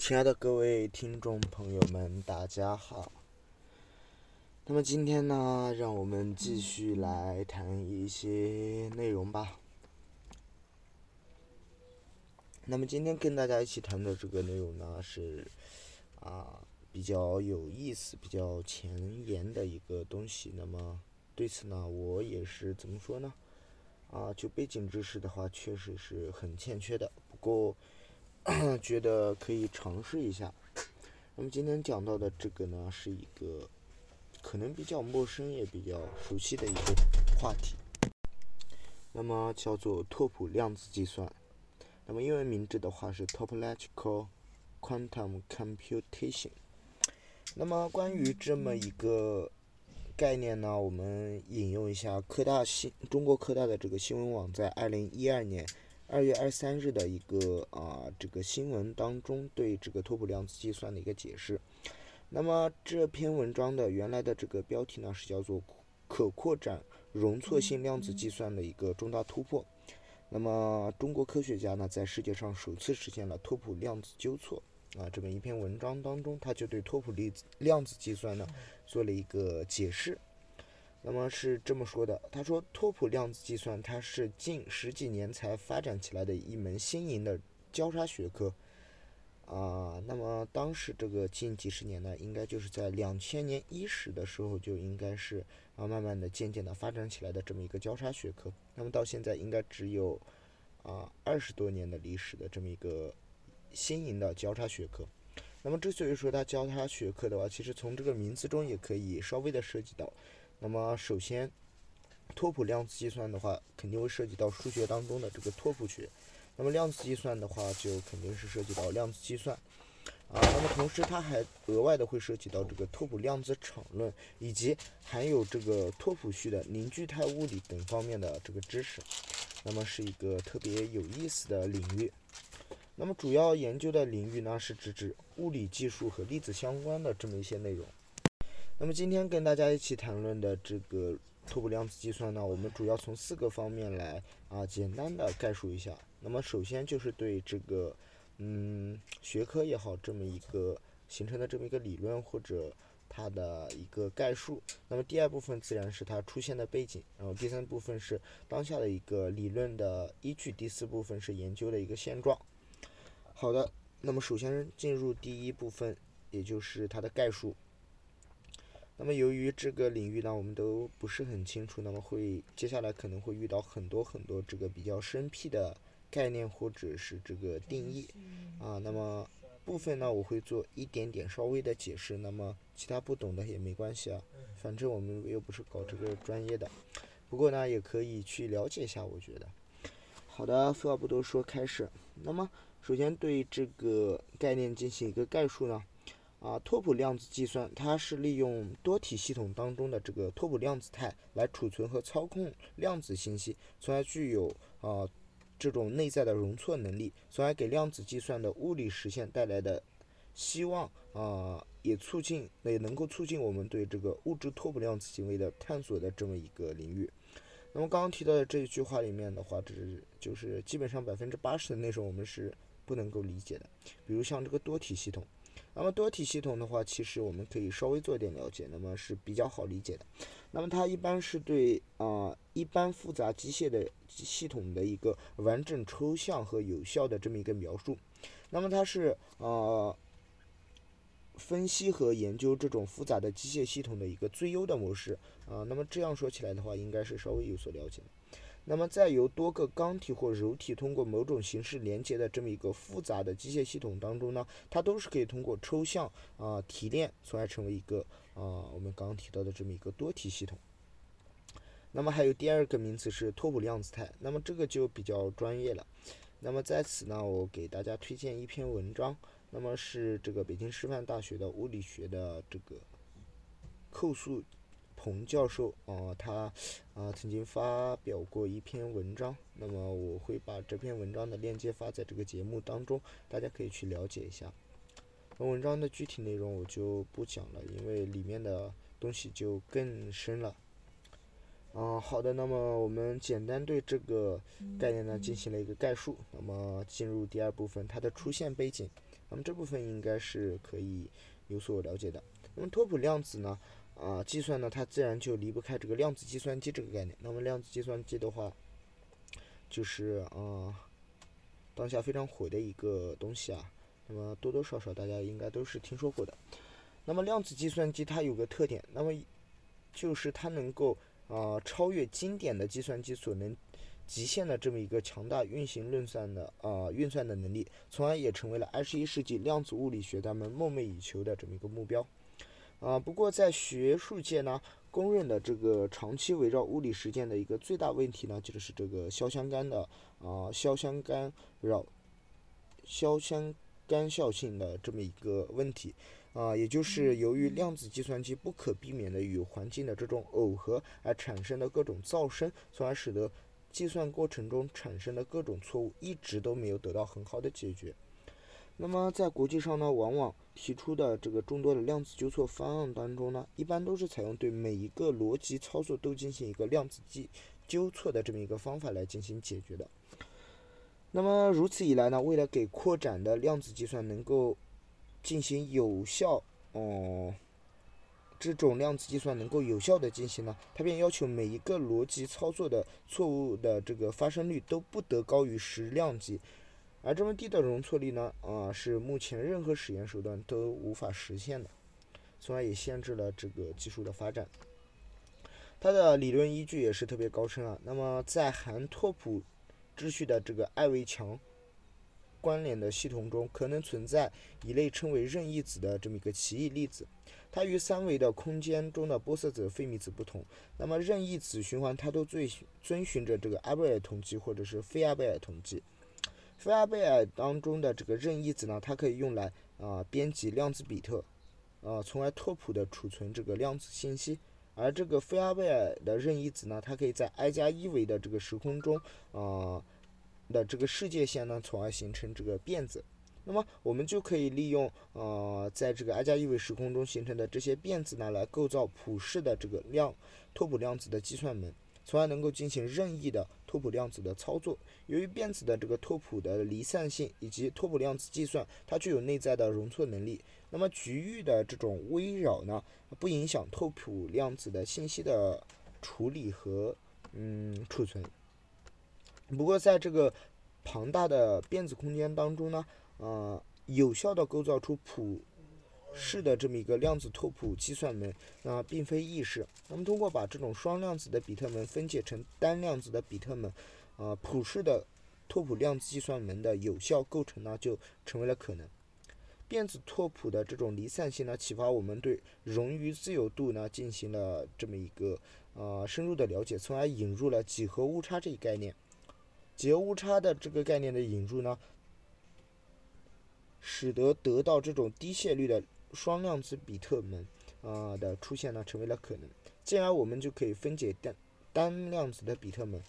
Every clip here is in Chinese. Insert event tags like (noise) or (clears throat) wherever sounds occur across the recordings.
亲爱的各位听众朋友们，大家好。那么今天呢，让我们继续来谈一些内容吧。那么今天跟大家一起谈的这个内容呢，是啊比较有意思、比较前沿的一个东西。那么对此呢，我也是怎么说呢？啊，就背景知识的话，确实是很欠缺的。不过 (clears throat) 觉得可以尝试一下。那么今天讲到的这个呢，是一个可能比较陌生也比较熟悉的一个话题。那么叫做拓扑量子计算。那么英文名字的话是 Topological Quantum Computation。那么关于这么一个概念呢，我们引用一下科大新中国科大的这个新闻网在二零一二年二月二十三日的一个啊这个新闻当中对这个拓扑量子计算的一个解释。那么这篇文章的原来的这个标题呢是叫做可扩展容错性量子计算的一个重大突破。那么，中国科学家呢，在世界上首次实现了拓扑量子纠错啊，这么一篇文章当中，他就对拓扑粒子量子计算呢做了一个解释。那么是这么说的，他说，拓扑量子计算它是近十几年才发展起来的一门新颖的交叉学科啊。那么当时这个近几十年呢，应该就是在两千年伊始的时候就应该是。啊慢慢的、渐渐的发展起来的这么一个交叉学科，那么到现在应该只有啊二十多年的历史的这么一个新颖的交叉学科。那么之所以说它交叉学科的话，其实从这个名字中也可以稍微的涉及到。那么首先，拓扑量子计算的话，肯定会涉及到数学当中的这个拓扑学。那么量子计算的话，就肯定是涉及到量子计算。啊，那么同时它还额外的会涉及到这个拓扑量子场论，以及含有这个拓扑序的凝聚态物理等方面的这个知识，那么是一个特别有意思的领域。那么主要研究的领域呢，是指指物理技术和粒子相关的这么一些内容。那么今天跟大家一起谈论的这个拓扑量子计算呢，我们主要从四个方面来啊简单的概述一下。那么首先就是对这个。嗯，学科也好，这么一个形成的这么一个理论或者它的一个概述。那么第二部分自然是它出现的背景，然后第三部分是当下的一个理论的依据，第四部分是研究的一个现状。好的，那么首先进入第一部分，也就是它的概述。那么由于这个领域呢，我们都不是很清楚，那么会接下来可能会遇到很多很多这个比较生僻的。概念或者是这个定义啊，那么部分呢我会做一点点稍微的解释，那么其他不懂的也没关系啊，反正我们又不是搞这个专业的，不过呢也可以去了解一下，我觉得。好的，废话不多说，开始。那么首先对这个概念进行一个概述呢，啊，拓扑量子计算它是利用多体系统当中的这个拓扑量子态来储存和操控量子信息，从而具有啊。这种内在的容错能力，从而给量子计算的物理实现带来的希望啊，也促进也能够促进我们对这个物质拓扑量子行为的探索的这么一个领域。那么刚刚提到的这一句话里面的话，只是就是基本上百分之八十的内容我们是不能够理解的，比如像这个多体系统。那么多体系统的话，其实我们可以稍微做点了解，那么是比较好理解的。那么它一般是对啊一般复杂机械的系统的一个完整抽象和有效的这么一个描述。那么它是啊分析和研究这种复杂的机械系统的一个最优的模式啊。那么这样说起来的话，应该是稍微有所了解。那么，在由多个钢体或柔体通过某种形式连接的这么一个复杂的机械系统当中呢，它都是可以通过抽象啊提炼，从而成为一个啊我们刚刚提到的这么一个多体系统。那么还有第二个名词是拓扑量子态，那么这个就比较专业了。那么在此呢，我给大家推荐一篇文章，那么是这个北京师范大学的物理学的这个寇素。彭教授啊，他啊曾经发表过一篇文章，那么我会把这篇文章的链接发在这个节目当中，大家可以去了解一下。那文章的具体内容我就不讲了，因为里面的东西就更深了。嗯，好的，那么我们简单对这个概念呢进行了一个概述。那么进入第二部分，它的出现背景。那么这部分应该是可以有所了解的。那么拓扑量子呢，啊，计算呢，它自然就离不开这个量子计算机这个概念。那么量子计算机的话，就是啊，当下非常火的一个东西啊。那么多多少少大家应该都是听说过的。那么量子计算机它有个特点，那么就是它能够啊超越经典的计算机所能极限的这么一个强大运行运算的啊运算的能力，从而也成为了二十一世纪量子物理学家们梦寐以求的这么一个目标。啊，不过在学术界呢，公认的这个长期围绕物理实践的一个最大问题呢，就是这个硝相干的啊硝相干扰硝相干效性的这么一个问题。啊，也就是由于量子计算机不可避免的与环境的这种耦合而产生的各种噪声，从而使得计算过程中产生的各种错误一直都没有得到很好的解决。那么在国际上呢，往往提出的这个众多的量子纠错方案当中呢，一般都是采用对每一个逻辑操作都进行一个量子计纠错的这么一个方法来进行解决的。那么如此一来呢，为了给扩展的量子计算能够进行有效，哦，这种量子计算能够有效的进行呢，它便要求每一个逻辑操作的错误的这个发生率都不得高于十量级，而这么低的容错率呢，啊，是目前任何实验手段都无法实现的，从而也限制了这个技术的发展。它的理论依据也是特别高深啊。那么在含拓扑秩序的这个艾维强。关联的系统中可能存在一类称为任意子的这么一个奇异粒子，它与三维的空间中的玻色子、费米子不同。那么任意子循环它都遵遵循着这个阿贝尔统计或者是非阿贝尔统计。非阿贝尔当中的这个任意子呢，它可以用来啊编辑量子比特，啊从而拓扑的储存这个量子信息。而这个非阿贝尔的任意子呢，它可以在 i 加一维的这个时空中啊。的这个世界线呢，从而形成这个变子。那么我们就可以利用呃，在这个 i 加一维时空中形成的这些变子呢，来构造普世的这个量拓扑量子的计算门，从而能够进行任意的拓扑量子的操作。由于变子的这个拓扑的离散性以及拓扑量子计算，它具有内在的容错能力。那么局域的这种微扰呢，不影响拓扑量子的信息的处理和嗯储存。不过，在这个庞大的变子空间当中呢，呃，有效的构造出普世的这么一个量子拓扑计算门，那并非易事。那么，通过把这种双量子的比特门分解成单量子的比特门，呃，普世的拓扑量子计算门的有效构成呢，就成为了可能。电子拓扑的这种离散性呢，启发我们对冗余自由度呢进行了这么一个呃深入的了解，从而引入了几何误差这一概念。几何误差的这个概念的引入呢，使得得到这种低谢率的双量子比特门啊的出现呢，成为了可能。进而我们就可以分解单单量子的比特门，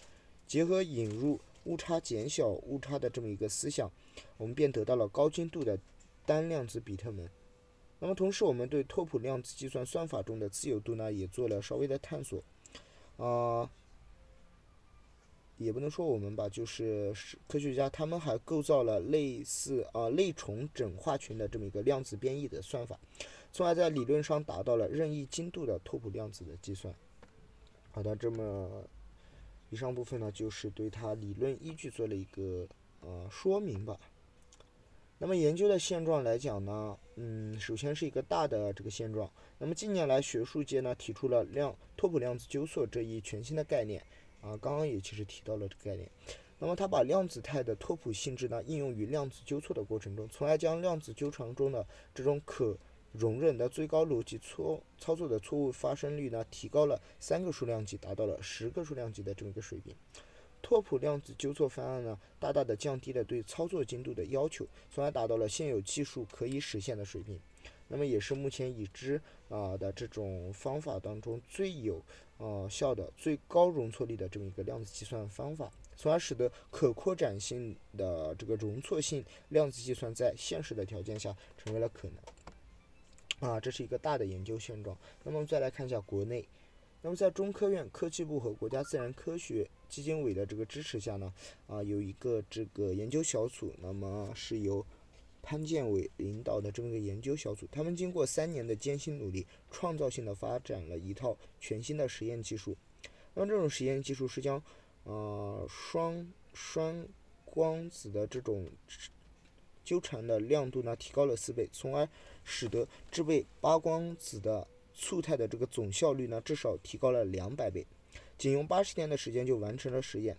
结合引入误差减小误差的这么一个思想，我们便得到了高精度的单量子比特门。那么同时，我们对拓扑量子计算算法中的自由度呢，也做了稍微的探索，啊。也不能说我们吧，就是科学家他们还构造了类似啊类重整化群的这么一个量子变异的算法，从而在理论上达到了任意精度的拓扑量子的计算。好的，这么以上部分呢，就是对它理论依据做了一个呃说明吧。那么研究的现状来讲呢，嗯，首先是一个大的这个现状。那么近年来学术界呢提出了量拓扑量子纠错这一全新的概念。啊，刚刚也其实提到了这个概念。那么，它把量子态的拓扑性质呢应用于量子纠错的过程中，从而将量子纠缠中的这种可容忍的最高逻辑错操作的错误发生率呢提高了三个数量级，达到了十个数量级的这么一个水平。拓扑量子纠错方案呢，大大的降低了对操作精度的要求，从而达到了现有技术可以实现的水平。那么，也是目前已知啊的这种方法当中最有。呃，效的最高容错率的这么一个量子计算方法，从而使得可扩展性的这个容错性量子计算在现实的条件下成为了可能。啊，这是一个大的研究现状。那么再来看一下国内，那么在中科院科技部和国家自然科学基金委的这个支持下呢，啊，有一个这个研究小组，那么是由潘建伟领导的这么一个研究小组，他们经过三年的艰辛努力，创造性的发展了一套全新的实验技术。那么这种实验技术是将，呃，双双光子的这种纠缠的亮度呢提高了四倍，从而使得制备八光子的簇态的这个总效率呢至少提高了两百倍。仅用八十天的时间就完成了实验。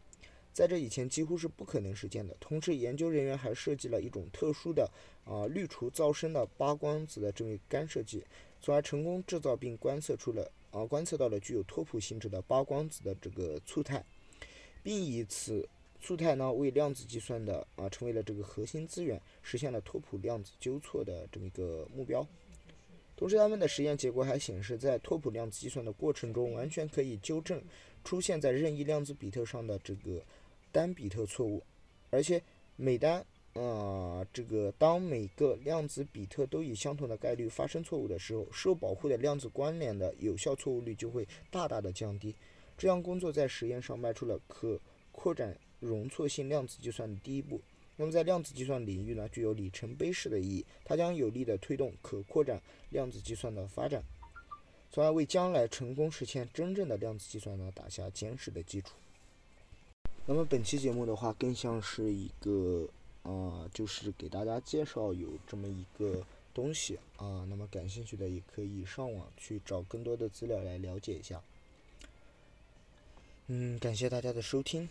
在这以前几乎是不可能实现的。同时，研究人员还设计了一种特殊的啊滤除噪声的八光子的这么一干涉剂，从而成功制造并观测出了啊观测到了具有拓扑性质的八光子的这个簇态，并以此簇态呢为量子计算的啊成为了这个核心资源，实现了拓扑量子纠错的这么一个目标。同时，他们的实验结果还显示，在拓扑量子计算的过程中，完全可以纠正出现在任意量子比特上的这个。单比特错误，而且每单啊，这个当每个量子比特都以相同的概率发生错误的时候，受保护的量子关联的有效错误率就会大大的降低。这项工作在实验上迈出了可扩展容错性量子计算的第一步。那么在量子计算领域呢，具有里程碑式的意义，它将有力的推动可扩展量子计算的发展，从而为将来成功实现真正的量子计算呢打下坚实的基础。那么本期节目的话，更像是一个，啊，就是给大家介绍有这么一个东西啊。那么感兴趣的也可以上网去找更多的资料来了解一下。嗯，感谢大家的收听。